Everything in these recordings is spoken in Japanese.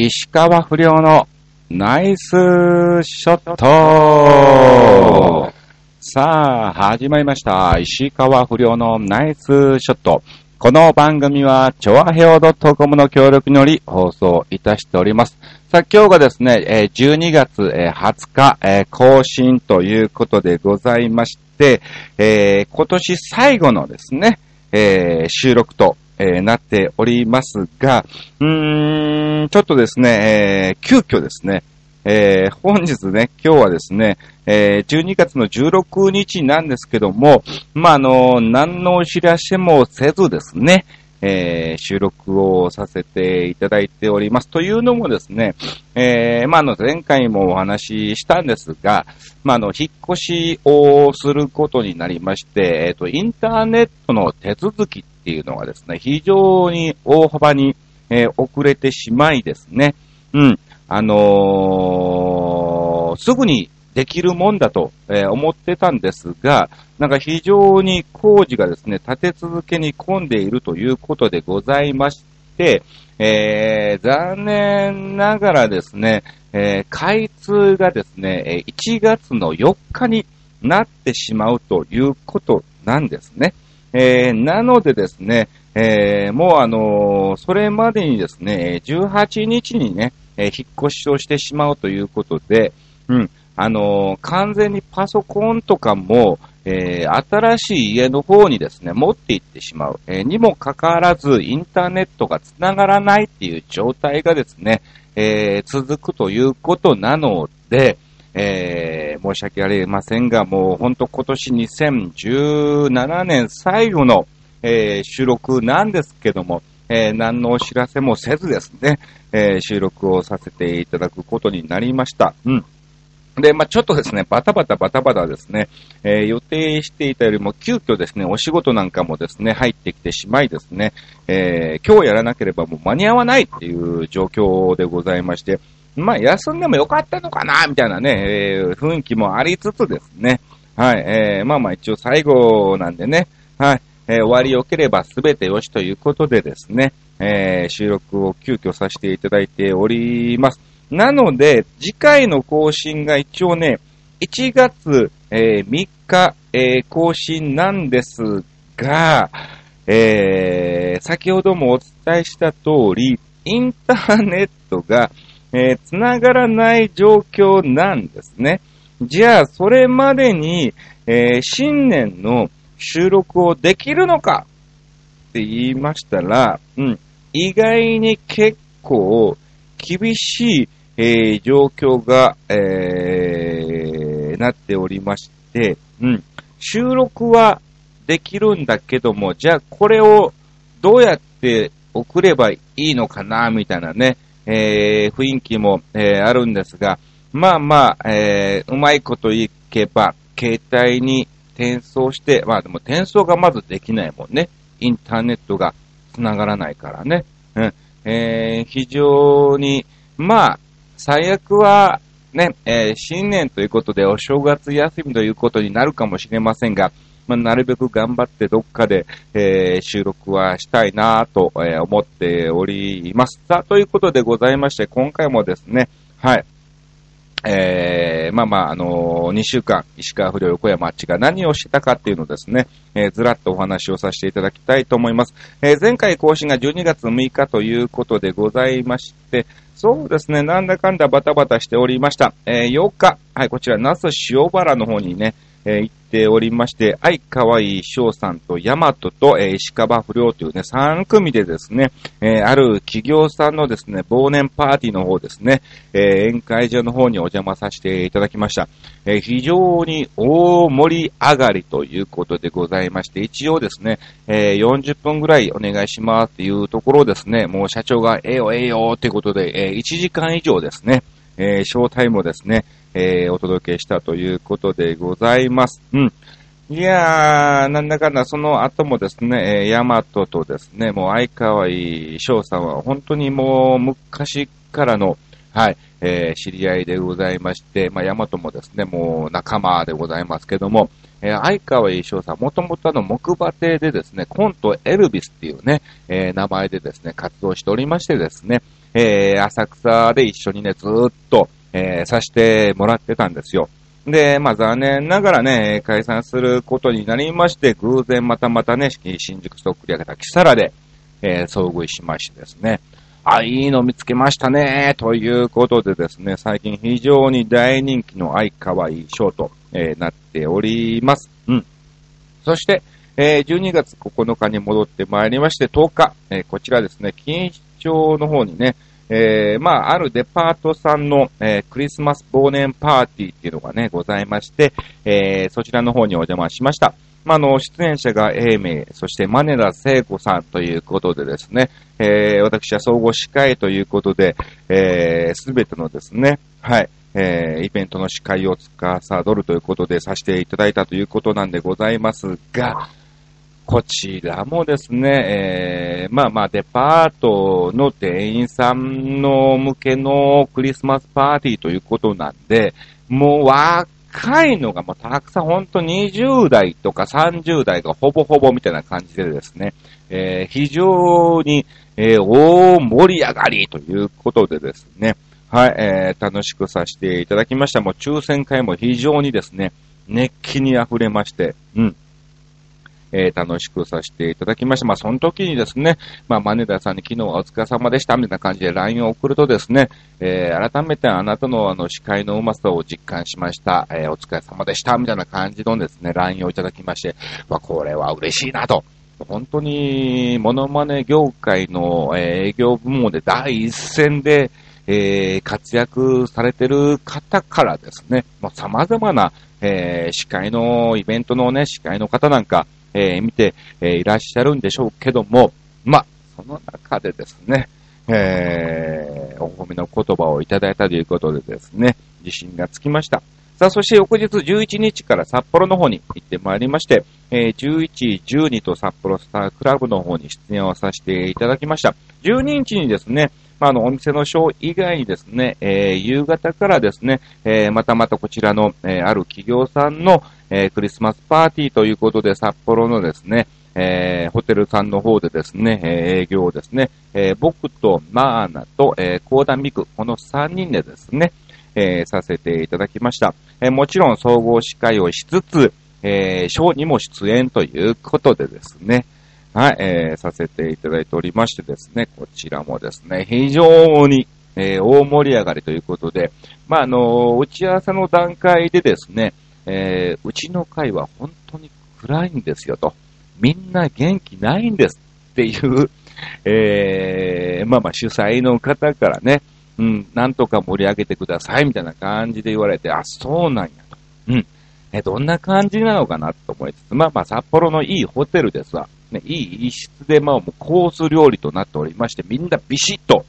石川不良のナイスショットさあ、始まりました。石川不良のナイスショット。この番組は、ちょわへお .com の協力により放送いたしております。さあ、今日がですね、12月20日、更新ということでございまして、今年最後のですね、収録と、えーなっておりますが、うーん、ちょっとですね、えー急遽ですね、えー本日ね、今日はですね、えー12月の16日なんですけども、まあ、あの、何のお知らせもせずですね、えー収録をさせていただいております。というのもですね、えーまあ、の、前回もお話ししたんですが、まあ、の、引っ越しをすることになりまして、えっ、と、インターネットの手続きっていうのがですね、非常に大幅に、えー遅れてしまいですね、うん、あのーすぐにできるもんだと、え思ってたんですが、なんか非常に工事がですね、立て続けに混んでいるということでございまして、えー残念ながらですね、えー開通がですね、1月の4日になってしまうということなんですね。えーなのでですね、えーもうあのーそれまでにですね、18日にね、え引っ越しをしてしまうということで、うん、あの完全にパソコンとかも、えー新しい家の方にですね、持って行ってしまう。えーにもかかわらず、インターネットが繋がらないっていう状態がですね、えー続くということなので、えー申し訳ありませんが、もう本当今年2017年最後の、えー収録なんですけども、えー何のお知らせもせずですね、え収録をさせていただくことになりました。うん。で、まあ、ちょっとですね、バタバタバタバタですね、えー予定していたよりも急遽ですね、お仕事なんかもですね、入ってきてしまいですね、えー今日やらなければもう間に合わないっていう状況でございまして、まあ、休んでもよかったのかな、みたいなね、えー雰囲気もありつつですね、はい、えーまあまあ一応最後なんでね、はい、えー終わり良ければ全てよしということでですね、えー収録を急遽させていただいております。なので、次回の更新が一応ね、1月、えー3日、えー更新なんですが、えー先ほどもお伝えした通り、インターネットが、えー繋がらない状況なんですね。じゃあ、それまでに、えー新年の収録をできるのかって言いましたら、うん、意外に結構厳しい、えー状況が、えーなっておりまして、うん、収録はできるんだけども、じゃあこれをどうやって送ればいいのかな、みたいなね、えー雰囲気も、えーあるんですが、まあまあ、えーうまいこといけば、携帯に転送して、まあでも転送がまずできないもんね。インターネットが繋がらないからね。うん。えー非常に、まあ、最悪は、ね、えー新年ということでお正月休みということになるかもしれませんが、まあ、なるべく頑張ってどっかで、えー収録はしたいなと、えー思っております。さあ、ということでございまして、今回もですね、はい。えー、まあまあ、あのー、2週間、石川不良横山あっちが何をしてたかっていうのをですね、えーずらっとお話をさせていただきたいと思います。えー前回更新が12月6日ということでございまして、そうですね、なんだかんだバタバタしておりました。えー8日、はい、こちら、那須塩原の方にね、えー行っておりまして、愛かわいい翔さんと大和と、えー石川不良というね、3組でですね、えーある企業さんのですね、忘年パーティーの方ですね、え宴会場の方にお邪魔させていただきました。え非常に大盛り上がりということでございまして、一応ですね、え40分ぐらいお願いしますっていうところですね、もう社長がええよええよっていうことで、え1時間以上ですね、えーショータイムですね、えーお届けしたということでございます。うん。いやー、なんだかんだ、その後もですね、えーヤマトとですね、もう相川い翔さんは本当にもう昔からの、はい、えー知り合いでございまして、まあ、ヤマトもですね、もう仲間でございますけども、えー相川一翔さん、もともとあの、木馬亭でですね、コントエルビスっていうね、えー名前でですね、活動しておりましてですね、えー、浅草で一緒にね、ずっと、えー、さしてもらってたんですよ。で、まあ残念ながらね、解散することになりまして、偶然またまたね、新宿ストックり上げたキサラで、えー、遭遇しましてですね、あ、いいの見つけましたね、ということでですね、最近非常に大人気の愛かわいいショート、えー、なっております。うん。そして、えー、12月9日に戻ってまいりまして、10日、え、こちらですね、錦糸町の方にね、えー、まあ、あるデパートさんの、えー、クリスマス忘年パーティーっていうのがね、ございまして、えー、そちらの方にお邪魔しました。まあ、の、出演者が英明、そしてマネラ聖子さんということでですね、えー、私は総合司会ということで、えー、すべてのですね、はい、えー、イベントの司会を司るということでさせていただいたということなんでございますが、こちらもですね、えー、まあまあデパートの店員さんの向けのクリスマスパーティーということなんで、もう若いのがもうたくさん、ほんと20代とか30代がほぼほぼみたいな感じでですね、えー、非常に、えー、大盛り上がりということでですね、はい、えー、楽しくさせていただきました。もう抽選会も非常にですね、熱気に溢れまして、うん。えー、楽しくさせていただきました。まあ、その時にですね、まあ、マネダーさんに昨日はお疲れ様でした、みたいな感じで LINE を送るとですね、えー、改めてあなたのあの、司会のうまさを実感しました、えー、お疲れ様でした、みたいな感じのですね、LINE をいただきまして、まあ、これは嬉しいなと。本当に、モノマネ業界の、営業部門で第一線で、えー、活躍されてる方からですね、まあ、様々な、えー、司会のイベントのね、司会の方なんか、えー、見て、えー、いらっしゃるんでしょうけども、まあ、その中でですね、えー、お褒めの言葉をいただいたということでですね、自信がつきました。さあ、そして翌日11日から札幌の方に行ってまいりまして、えー、11、12と札幌スタークラブの方に出演をさせていただきました。12日にですね、まあ、あの、お店のショー以外にですね、えー、夕方からですね、えー、またまたこちらの、えー、ある企業さんの、えー、クリスマスパーティーということで、札幌のですね、えー、ホテルさんの方でですね、えー、営業をですね、えー、僕とマーナと、えー、コーダミク、この3人でですね、えー、させていただきました。えー、もちろん総合司会をしつつ、えー、ショーにも出演ということでですね、はい、えー、させていただいておりましてですね、こちらもですね、非常に、えー、大盛り上がりということで、まあ、あのー、打ち合わせの段階でですね、えー、うちの会は本当に暗いんですよと。みんな元気ないんですっていう、えー、まあまあ主催の方からね、うん、なんとか盛り上げてくださいみたいな感じで言われて、あ、そうなんやと。うん。え、どんな感じなのかなと思いつつ、まあまあ札幌のいいホテルですわ。ね、いい一室で、まあもうコース料理となっておりまして、みんなビシッと、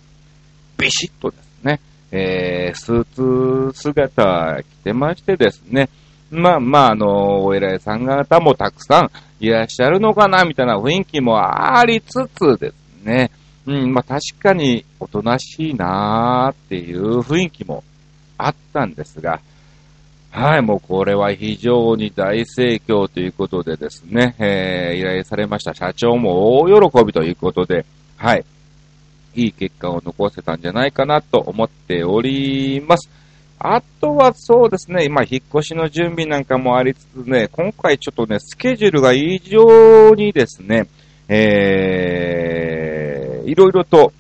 ビシッとですね、えー、スーツ姿着てましてですね、まあまあ、あの、お偉いさん方もたくさんいらっしゃるのかな、みたいな雰囲気もありつつですね。うん、まあ確かにおとなしいなーっていう雰囲気もあったんですが、はい、もうこれは非常に大盛況ということでですね、えー、依頼されました社長も大喜びということで、はい、いい結果を残せたんじゃないかなと思っております。あとはそうですね、今、引っ越しの準備なんかもありつつね、今回ちょっとね、スケジュールが異常にですね、えー、いろいろと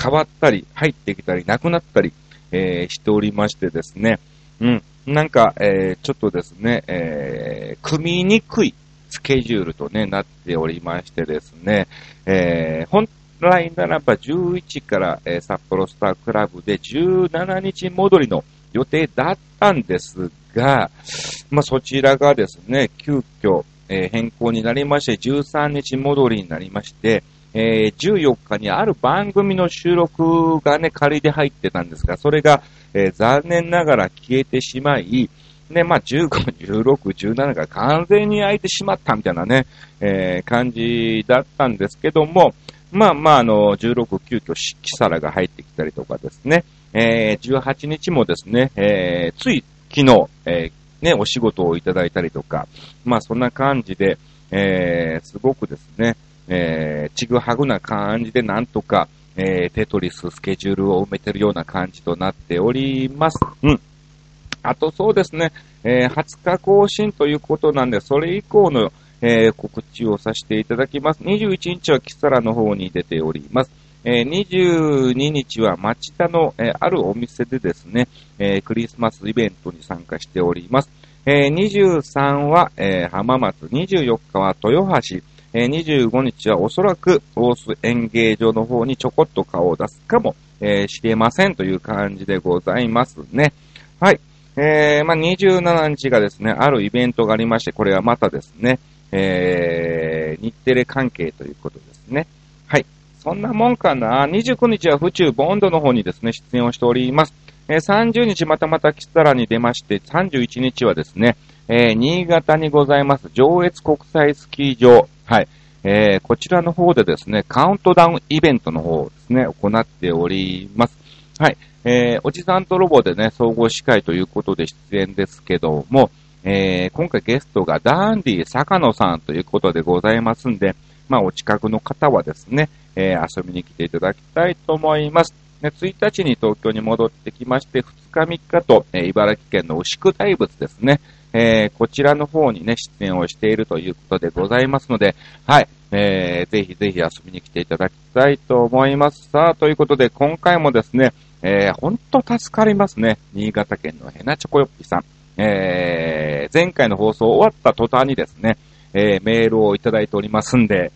変わったり、入ってきたり、なくなったり、えー、しておりましてですね、うん、なんか、えー、ちょっとですね、えー、組みにくいスケジュールとね、なっておりましてですね、えー、本来ならば11から、えー、札幌スタークラブで17日戻りの予定だったんですが、まあ、そちらがですね、急遽、えー、変更になりまして、13日戻りになりまして、えー、14日にある番組の収録がね、仮で入ってたんですが、それが、えー、残念ながら消えてしまい、ね、まあ、15、16、17が完全に空いてしまったみたいなね、えー、感じだったんですけども、まあまあ、あの、16、急遽、キサラが入ってきたりとかですね、えー、18日もですね、えー、つい昨日、えー、ね、お仕事をいただいたりとか、まあそんな感じで、えー、すごくですね、えー、ちぐはぐな感じでなんとか、えー、テトリス、スケジュールを埋めてるような感じとなっております。うん。あとそうですね、えー、20日更新ということなんで、それ以降の、えー、告知をさせていただきます。21日はキサラの方に出ております。えー、22日は町田の、えー、あるお店でですね、えー、クリスマスイベントに参加しております。えー、23は、えー、浜松、24日は豊橋、えー、25日はおそらく大須演芸場の方にちょこっと顔を出すかも、えー、しれませんという感じでございますね。はい。えー、まあ、27日がですね、あるイベントがありまして、これはまたですね、えー、日テレ関係ということですね。はい。そんなもんかな。29日は府中ボンドの方にですね、出演をしております。えー、30日またまたキスタラに出まして、31日はですね、えー、新潟にございます、上越国際スキー場。はい。えー、こちらの方でですね、カウントダウンイベントの方をですね、行っております。はい。えー、おじさんとロボでね、総合司会ということで出演ですけども、えー、今回ゲストがダンディ坂野さんということでございますんで、まあ、お近くの方はですね、えー、遊びに来ていただきたいと思います。1日に東京に戻ってきまして、2日3日と、えー、茨城県の牛久大仏ですね、えー、こちらの方にね、出演をしているということでございますので、はい、えー、ぜひぜひ遊びに来ていただきたいと思います。さあ、ということで、今回もですね、えー、ほんと助かりますね。新潟県のヘナチョコヨッピさん。えー、前回の放送終わった途端にですね、えー、メールをいただいておりますんで、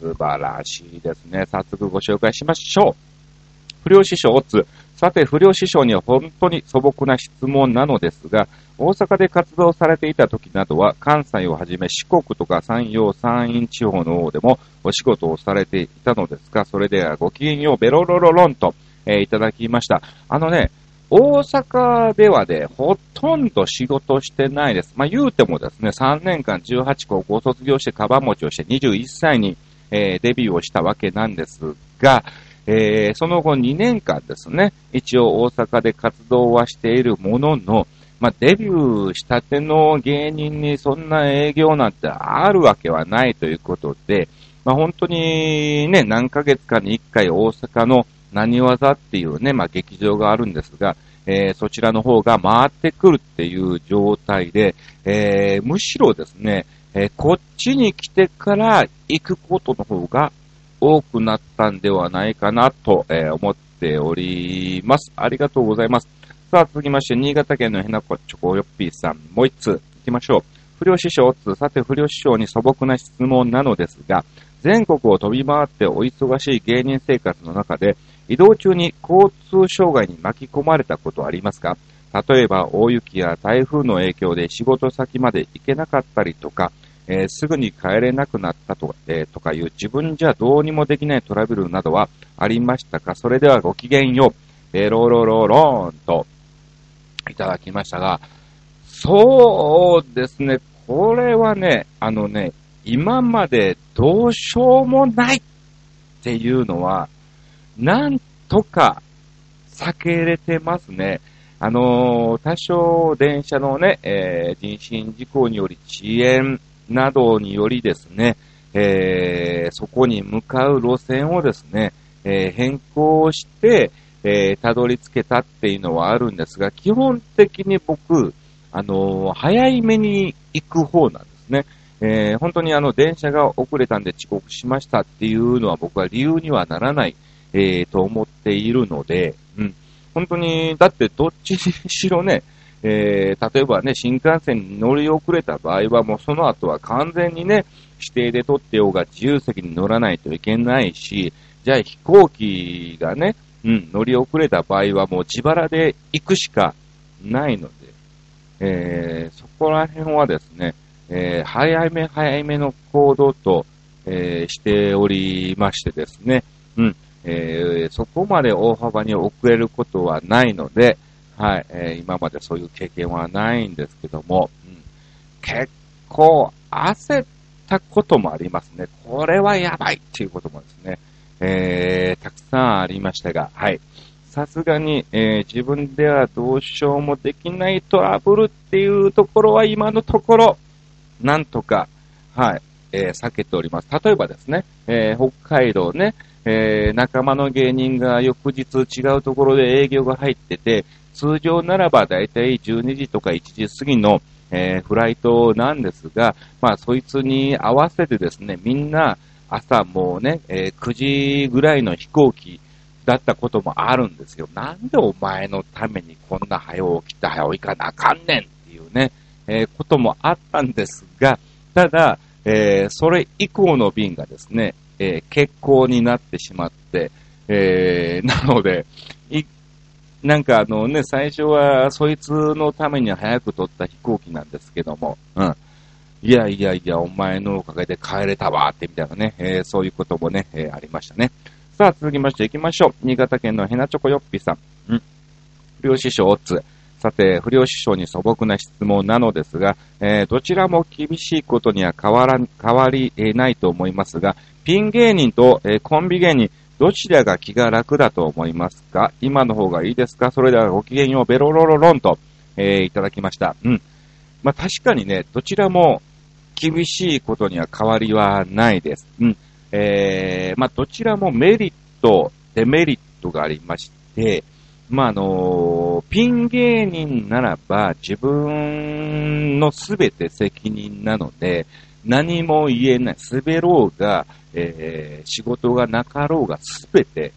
素晴らしいですね。早速ご紹介しましょう。不良師匠オツ。さて、不良師匠には本当に素朴な質問なのですが、大阪で活動されていた時などは、関西をはじめ四国とか山陽、山陰地方の方でもお仕事をされていたのですが、それではごきげんよう、ベロロロロンと、えー、いただきました。あのね、大阪ではね、ほとんど仕事してないです。まあ、言うてもですね、3年間18高校卒業してカバン持ちをして21歳に、えー、デビューをしたわけなんですが、えー、その後2年間ですね、一応大阪で活動はしているものの、まあ、デビューしたての芸人にそんな営業なんてあるわけはないということで、まあ、本当にね、何ヶ月かに1回大阪の何技っていうね、まあ、劇場があるんですが、えー、そちらの方が回ってくるっていう状態で、えー、むしろですね、えー、こっちに来てから行くことの方が多くなったんではないかなと、え思っております。ありがとうございます。さあ、続きまして、新潟県のヘナコチョコヨッピーさん、もう一つ行きましょう。不良師匠つ、さて不良師匠に素朴な質問なのですが、全国を飛び回ってお忙しい芸人生活の中で、移動中に交通障害に巻き込まれたことありますか？例えば大雪や台風の影響で仕事先まで行けなかったりとか、えー、すぐに帰れなくなったと,、えー、とかいう自分じゃどうにもできないトラブルなどはありましたか？それではごきげんよう。えー、ローロロローンといただきましたが、そうですね、これはね、あのね、今までどうしようもないっていうのは、なんとか避けれてますね。あのー、多少電車のね、えー、人身事故により遅延などによりですね、えー、そこに向かう路線をですね、えー、変更して、えー、たどり着けたっていうのはあるんですが、基本的に僕、あの、早いめに行く方なんですね。えー、本当にあの、電車が遅れたんで遅刻しましたっていうのは僕は理由にはならない、えー、と思っているので、うん。本当に、だってどっちにしろね、えー、例えばね、新幹線に乗り遅れた場合はもうその後は完全にね、指定で取ってようが自由席に乗らないといけないし、じゃあ飛行機がね、うん、乗り遅れた場合はもう自腹で行くしかないので、えー、そこら辺はですね、えー、早め早めの行動と、えー、しておりましてですね、うん、えー、そこまで大幅に遅れることはないので、はい、えー、今までそういう経験はないんですけども、うん、結構焦ったこともありますね。これはやばいっていうこともですね、えー、たくさんありましたが、はい。さすがに、えー、自分ではどうしようもできないトラブルっていうところは今のところ、なんとか、はい、えー、避けております。例えばですね、えー、北海道ね、えー、仲間の芸人が翌日違うところで営業が入ってて、通常ならばだいたい12時とか1時過ぎの、えー、フライトなんですが、まあ、そいつに合わせてですね、みんな朝もうね、えー、9時ぐらいの飛行機だったこともあるんですよ。なんでお前のためにこんな早起きて早起きかなあかんねんっていうね、えー、こともあったんですが、ただ、えー、それ以降の便がですね、えー、欠航になってしまって、えー、なので、なんかあのね、最初はそいつのために早く取った飛行機なんですけども、うん。いやいやいや、お前のおかげで帰れたわってみたいなね、えー、そういうこともね、えー、ありましたね。さあ、続きまして行きましょう。新潟県のヘナチョコヨッピさん。うん。不良師匠オッツ。さて、不良師匠に素朴な質問なのですが、えー、どちらも厳しいことには変わら、変わりないと思いますが、ピン芸人と、えー、コンビ芸人、どちらが気が楽だと思いますか？今の方がいいですか？それではごきげんよう、ベロロロロンと、えー、いただきました。うん。まあ、確かにね、どちらも厳しいことには変わりはないです。うん。えー、まあ、どちらもメリット、デメリットがありまして、まあ、あのピン芸人ならば自分のすべて責任なので、何も言えない、滑ろうが、えー、仕事がなかろうがすべて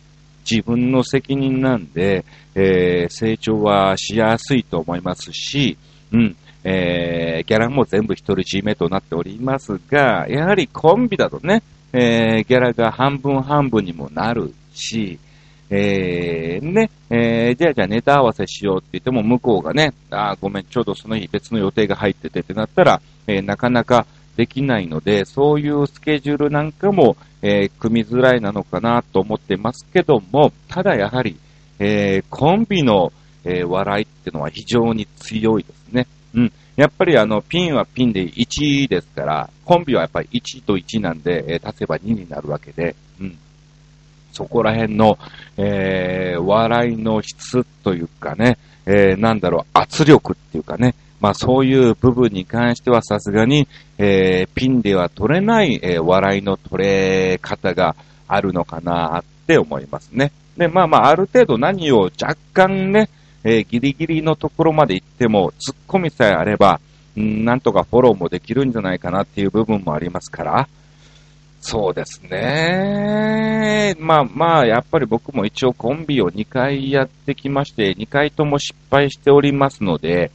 自分の責任なんで、えー、成長はしやすいと思いますし、うん、えー、ギャラも全部独り占めとなっておりますが、やはりコンビだとね、えー、ギャラが半分半分にもなるし、えー、ね、えー、じゃあじゃあネタ合わせしようって言っても向こうがね、あごめん、ちょうどその日別の予定が入っててってなったら、えー、なかなかできないので、そういうスケジュールなんかも、えー、組みづらいなのかなと思ってますけども、ただやはり、えー、コンビの、えー、笑いってのは非常に強いですね。うん。やっぱりあの、ピンはピンで1ですから、コンビはやっぱり1と1なんで、えー、足せば2になるわけで、うん。そこら辺の、えー、笑いの質というかね、えー、なんだろう、圧力っていうかね、まあそういう部分に関してはさすがに、えー、ピンでは取れない、えー、笑いの取れ方があるのかなって思いますね。で、まあまあある程度何を若干ね、えー、ギリギリのところまで行っても、突っ込みさえあれば、んなんとかフォローもできるんじゃないかなっていう部分もありますから、そうですね。まあまあ、やっぱり僕も一応コンビを2回やってきまして、2回とも失敗しておりますので、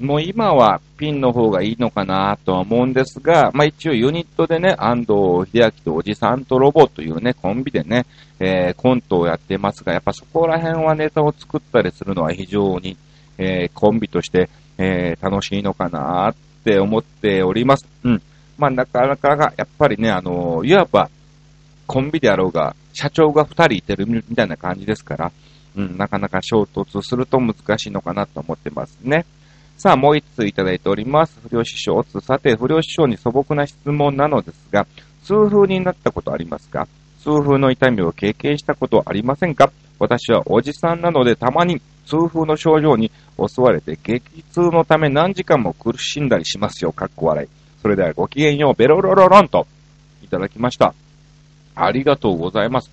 もう今はピンの方がいいのかなとは思うんですが、まあ一応ユニットでね、安藤秀明とおじさんとロボというね、コンビでね、えー、コントをやってますが、やっぱそこら辺はネタを作ったりするのは非常に、えー、コンビとして、えー、楽しいのかなって思っております。うん。まあなかなかが、やっぱりね、あのいわば、コンビであろうが、社長が二人いてるみたいな感じですから、うん、なかなか衝突すると難しいのかなと思ってますね。さあ、もう一ついただいております。不良師匠、さて、不良師匠に素朴な質問なのですが、痛風になったことありますか？痛風の痛みを経験したことありませんか？私はおじさんなのでたまに痛風の症状に襲われて激痛のため何時間も苦しんだりしますよ。かっこ笑い。それではごきげんよう、ベロロロロンといただきました。ありがとうございます。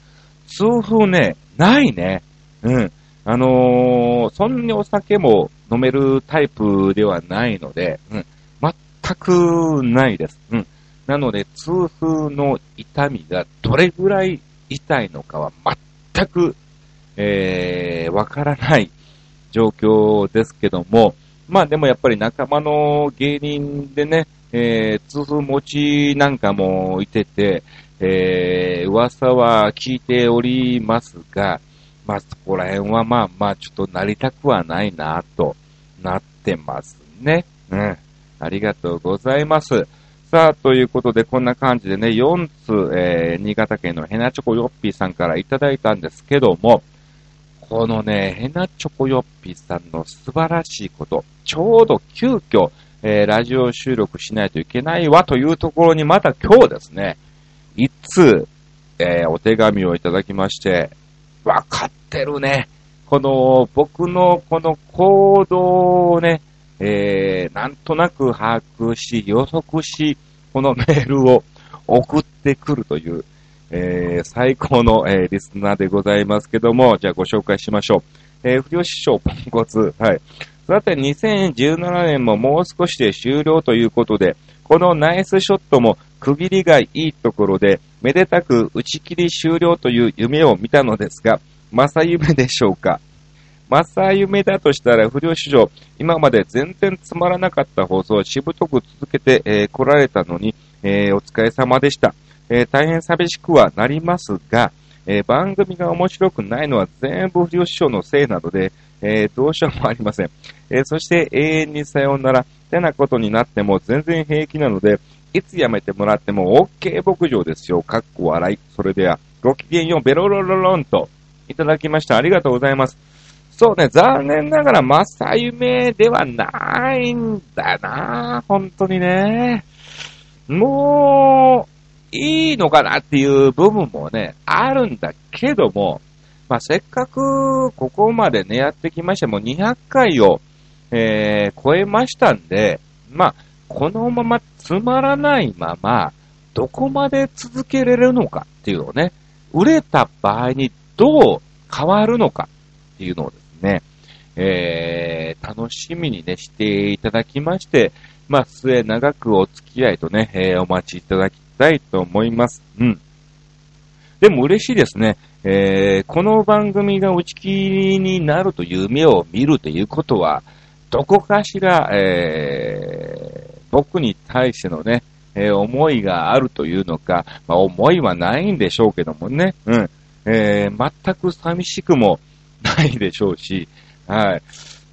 痛風ね、ないね。うん。あのー、そんなにお酒も飲めるタイプではないので、うん、全くないです。うん。なので、痛風の痛みがどれぐらい痛いのかは全く、えー、わからない状況ですけども、まあでもやっぱり仲間の芸人でね、えー、痛風持ちなんかもいてて、えー、噂は聞いておりますが、まあそこら辺はまあまあちょっとなりたくはないなとなってますね。うん。ありがとうございます。さあ、ということで、こんな感じでね、4つ、えー、新潟県のヘナチョコヨッピーさんからいただいたんですけども、このね、ヘナチョコヨッピーさんの素晴らしいこと、ちょうど急遽、えー、ラジオ収録しないといけないわというところに、また今日ですね、いつ、えー、お手紙をいただきまして、わかってるね。この、僕のこの行動をね、えー、なんとなく把握し、予測し、このメールを送ってくるという、えー、最高の、えー、リスナーでございますけども、じゃあご紹介しましょう。えー、不良師匠ポンコツ。はい。さて、2017年ももう少しで終了ということで、このナイスショットも区切りがいいところで、めでたく打ち切り終了という夢を見たのですが、正夢でしょうか？正夢だとしたら不良史上、今まで全然つまらなかった放送をしぶとく続けて、えー、来られたのに、えー、お疲れ様でした。えー、大変寂しくはなりますが、えー、番組が面白くないのは全部不良師匠のせいなので、えー、どうしようもありません。えー、そして永遠にさようなら、てなことになっても全然平気なので、いつ辞めてもらっても OK 牧場ですよ。かっこ笑い。それでは、ごきげんよう、ベロロロロンと、いただきました。ありがとうございます。そうね、残念ながら、正夢ではないんだな本当にね。もう、いいのかなっていう部分もね、あるんだけども、まあ、せっかくここまでね、やってきまして、も200回を、えー、超えましたんで、まあ、このままつまらないまま、どこまで続けられるのかっていうのをね、売れた場合にどう変わるのかっていうのをですね、えー、楽しみにね、していただきまして、まあ、末長くお付き合いとね、えー、お待ちいただきたいと思います。うん。でも嬉しいですね。えー、この番組が打ち切りになるという夢を見るということは、どこかしら、えー、僕に対してのね、えー、思いがあるというのか、まあ、思いはないんでしょうけどもね、うん、えー、全く寂しくもないでしょうし、はい。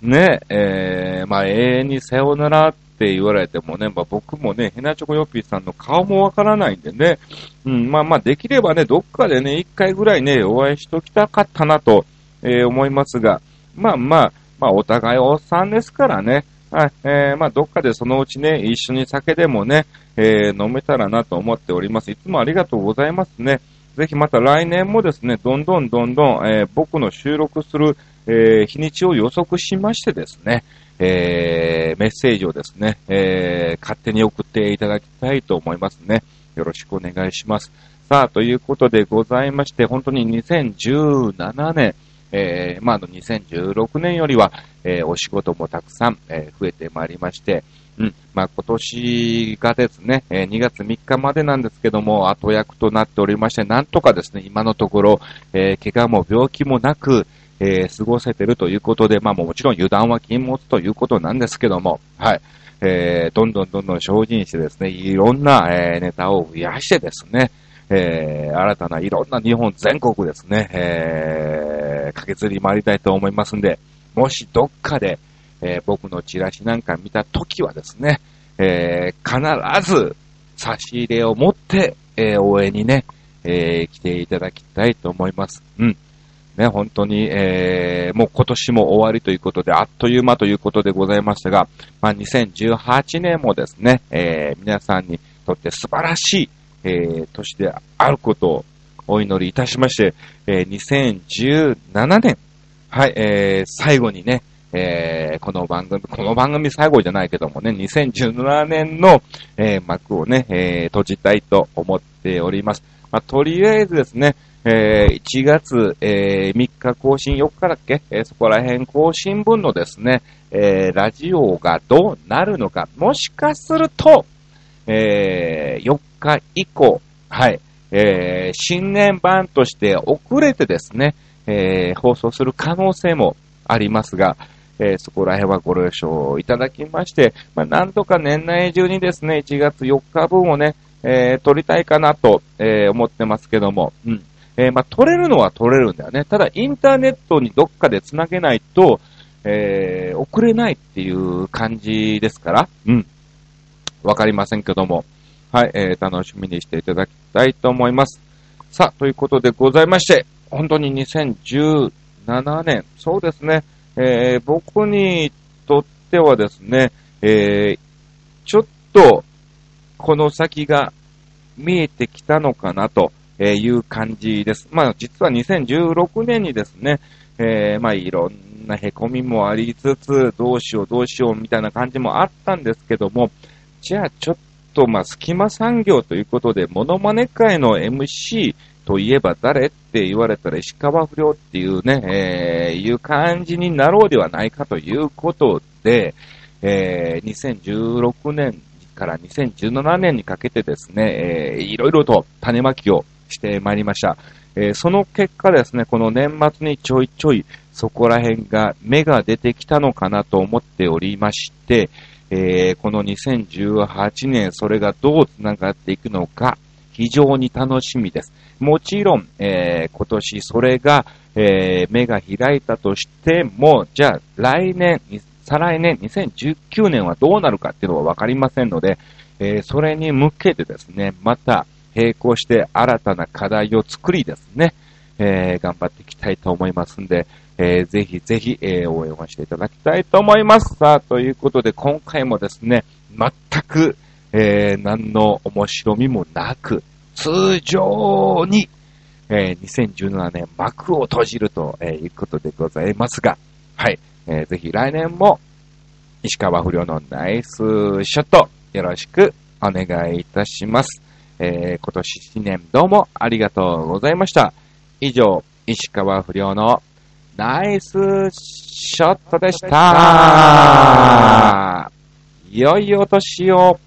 ね、えー、まあ、永遠にさよならって言われてもね、まあ、僕もね、ヘナチョコヨッピーさんの顔もわからないんでね、うん、まあまあ、できればね、どっかでね、一回ぐらいね、お会いしときたかったなと、えー、思いますが、まあまあ、まあ、お互いおっさんですからね。はい。えー、まあ、どっかでそのうちね、一緒に酒でもね、えー、飲めたらなと思っております。いつもありがとうございますね。ぜひまた来年もですね、どんどんどんどん、えー、僕の収録する、えー、日にちを予測しましてですね、えー、メッセージをですね、えー、勝手に送っていただきたいと思いますね。よろしくお願いします。さあ、ということでございまして、本当に2017年、えー、まあ、の、2016年よりは、えー、お仕事もたくさん、えー、増えてまいりまして、うん、まあ、今年がですね、え、2月3日までなんですけども、後役となっておりまして、なんとかですね、今のところ、え、怪我も病気もなく、え、過ごせてるということで、まあ、もちろん油断は禁物ということなんですけども、はい。えー、どんどんどんどん精進してですね、いろんな、えー、ネタを増やしてですね、えー、新たないろんな日本全国ですね、え駆けずり回りたいと思いますんで、もしどっかで、えー、僕のチラシなんか見たときはですね、えー、必ず差し入れを持って、えー、応援にね、えー、来ていただきたいと思います。うん。ね、本当に、えー、もう今年も終わりということで、あっという間ということでございましたが、まあ、2018年もですね、えー、皆さんにとって素晴らしい、えー、年であることをお祈りいたしまして、えー、2017年、はい、えー、最後にね、えー、この番組、この番組最後じゃないけどもね、2017年の、えー、幕をね、えー、閉じたいと思っております。まあ、とりあえずですね、えー、1月、えー、3日更新4日だっけ、えー、そこら辺更新分のですね、えー、ラジオがどうなるのか、もしかすると、えー、4日以降、はい、えー、新年版として遅れてですね、えー、放送する可能性もありますが、えー、そこら辺はご了承いただきまして、まあ、なんとか年内中にですね、1月4日分をね、えー、撮りたいかなと、えー、思ってますけども、うん。えー、まあ、撮れるのは撮れるんだよね。ただ、インターネットにどっかで繋げないと、えー、送れないっていう感じですから、うん。わかりませんけども、はい、えー、楽しみにしていただきたいと思います。さあ、ということでございまして、本当に2017年、そうですね、えー、僕にとってはですね、えー、ちょっと、この先が見えてきたのかなという感じです。まあ、実は2016年にですね、えー、まあ、いろんな凹みもありつつ、どうしようどうしようみたいな感じもあったんですけども、じゃあちょっと、まあ、隙間産業ということで、モノマネ界の MC、といえば誰って言われたら石川不良っていうね、えー、いう感じになろうではないかということで、えー、2016年から2017年にかけてですね、えー、いろいろと種まきをしてまいりました。えー、その結果ですね、この年末にちょいちょいそこら辺が芽が出てきたのかなと思っておりまして、えー、この2018年それがどう繋がっていくのか非常に楽しみです。もちろん、えー、今年それが、えー、目が開いたとしても、じゃあ来年、再来年、2019年はどうなるかっていうのはわかりませんので、え、それに向けてですね、また並行して新たな課題を作りですね、え、頑張っていきたいと思いますんで、えー、ぜひぜひ、えー、応援をしていただきたいと思います。さあ、ということで今回もですね、全く、えー、何の面白みもなく、通常に、え、2017年幕を閉じると、えいうことでございますが、はい、えー、ぜひ来年も石川不良のナイスショットよろしくお願いいたします。え、今年1年どうもありがとうございました。以上、石川不良のナイスショットでした。良いお年を。